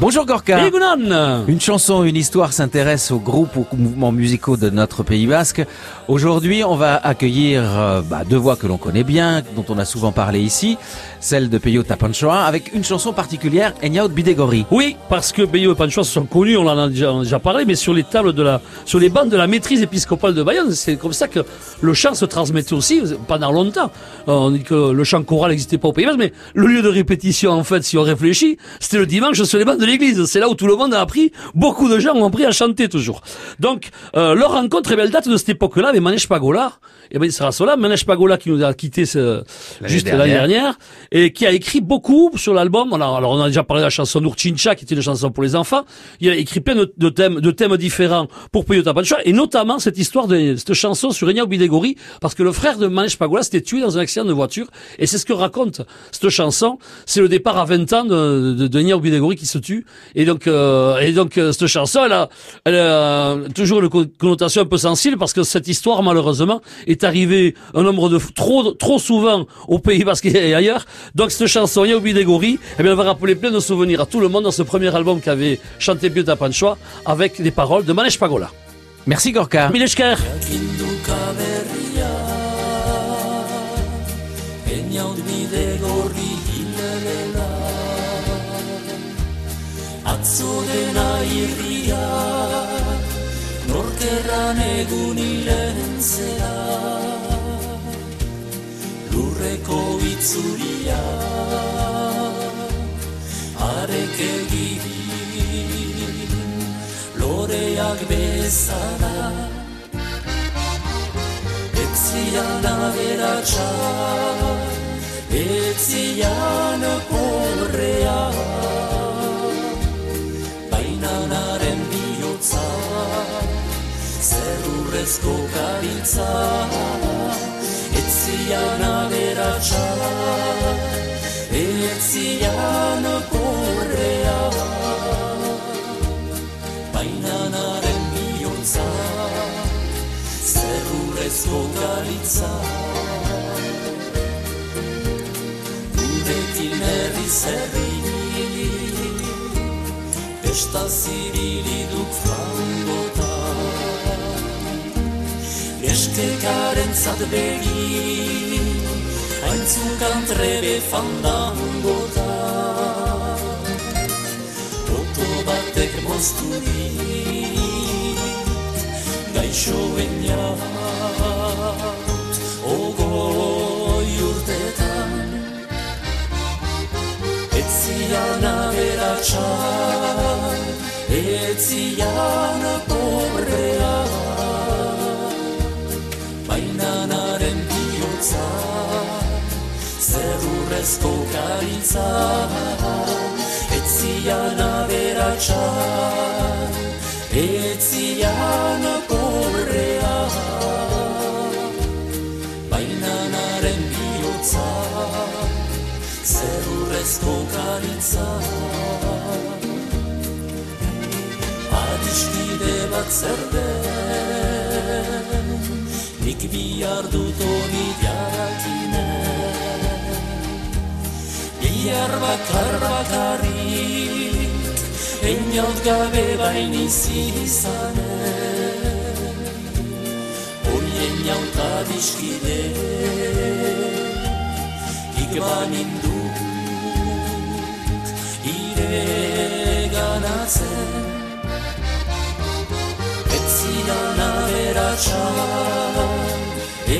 Bonjour Gorka. Une chanson, une histoire s'intéresse aux groupes ou mouvements musicaux de notre Pays Basque. Aujourd'hui, on va accueillir euh, bah, deux voix que l'on connaît bien, dont on a souvent parlé ici, celle de Peyo Tapanchoa, avec une chanson particulière, Enyao Bidegori. Oui, parce que Bayo et Panchois sont connus, on en a déjà, on a déjà parlé, mais sur les tables de la, sur les bandes de la maîtrise épiscopale de Bayonne, c'est comme ça que le chant se transmettait aussi pendant longtemps. Euh, On dit que le chant choral n'existait pas au Pays Basque, mais le lieu de répétition, en fait, si on réfléchit, c'était le dimanche sur les bandes de l'église. C'est là où tout le monde a appris, beaucoup de gens ont appris à chanter toujours. Donc, euh, leur rencontre, eh bien, elle date de cette époque-là avec Manesh Pagola. Et ben, il sera cela. Manesh Pagola qui nous a quitté ce, juste l'année dernière. dernière et qui a écrit beaucoup sur l'album. Alors, alors, on a déjà parlé de la chanson Urchincha, qui était une chanson pour les enfants. Il a écrit plein de, de thèmes, de thèmes différents pour Puyota Pancha, et notamment cette histoire de cette chanson sur Enya Bidegori, parce que le frère de Manesh Pagola s'était tué dans un accident de voiture, et c'est ce que raconte cette chanson. C'est le départ à 20 ans de, de, de Enya Bidegori qui se tue, et donc, euh, et donc euh, cette chanson, elle a, elle a toujours une con- connotation un peu sensible, parce que cette histoire, malheureusement, est arrivée un nombre de trop, trop souvent au Pays Basque et ailleurs. Donc cette chanson, Enya Bidegori, eh bien, elle va rappeler plein de souvenirs à tout le monde dans ce premier album qu'avait chanté Puyota Panchoa, avec des paroles de Manesh Pagola. Merci Gorka. Mileshker Atzo dena irria, norkerran egun hilen zera. Lurreko itzuria, arek egin, loreak bezala. Etzian aberatsa, etzian zerrurrezko karitza. Etzian aberatsa, etzian korrea, bainanaren bihotza, zerrurezko garitza Gurekin herri zerri Esta ziriliduk frangota Eskekaren zat begi Haintzukan trebe fandangota Oto batek moztu dit gaixoen jaut ogoi urtetan etzian aberatsa etzian pobrea zerrurrezko karitza etzian aberatsa etzian pobrea bainanaren bihotza zerrurrezko karitza adiskide bat zer den nik bihar dut hori Bihar bakar bakarrik Einaut gabe bain izi izanen Hori einaut adiskide Ik baninduk Ire ganatzen Etzian aberatsa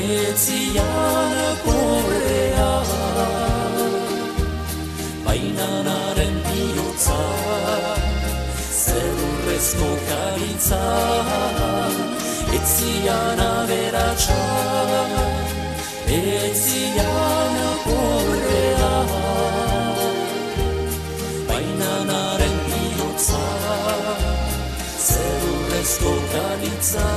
Etzian bainanaren bihotza zerurrezko karitza etzian aberatsa etzian pobrea bainanaren bihotza zerurrezko karitza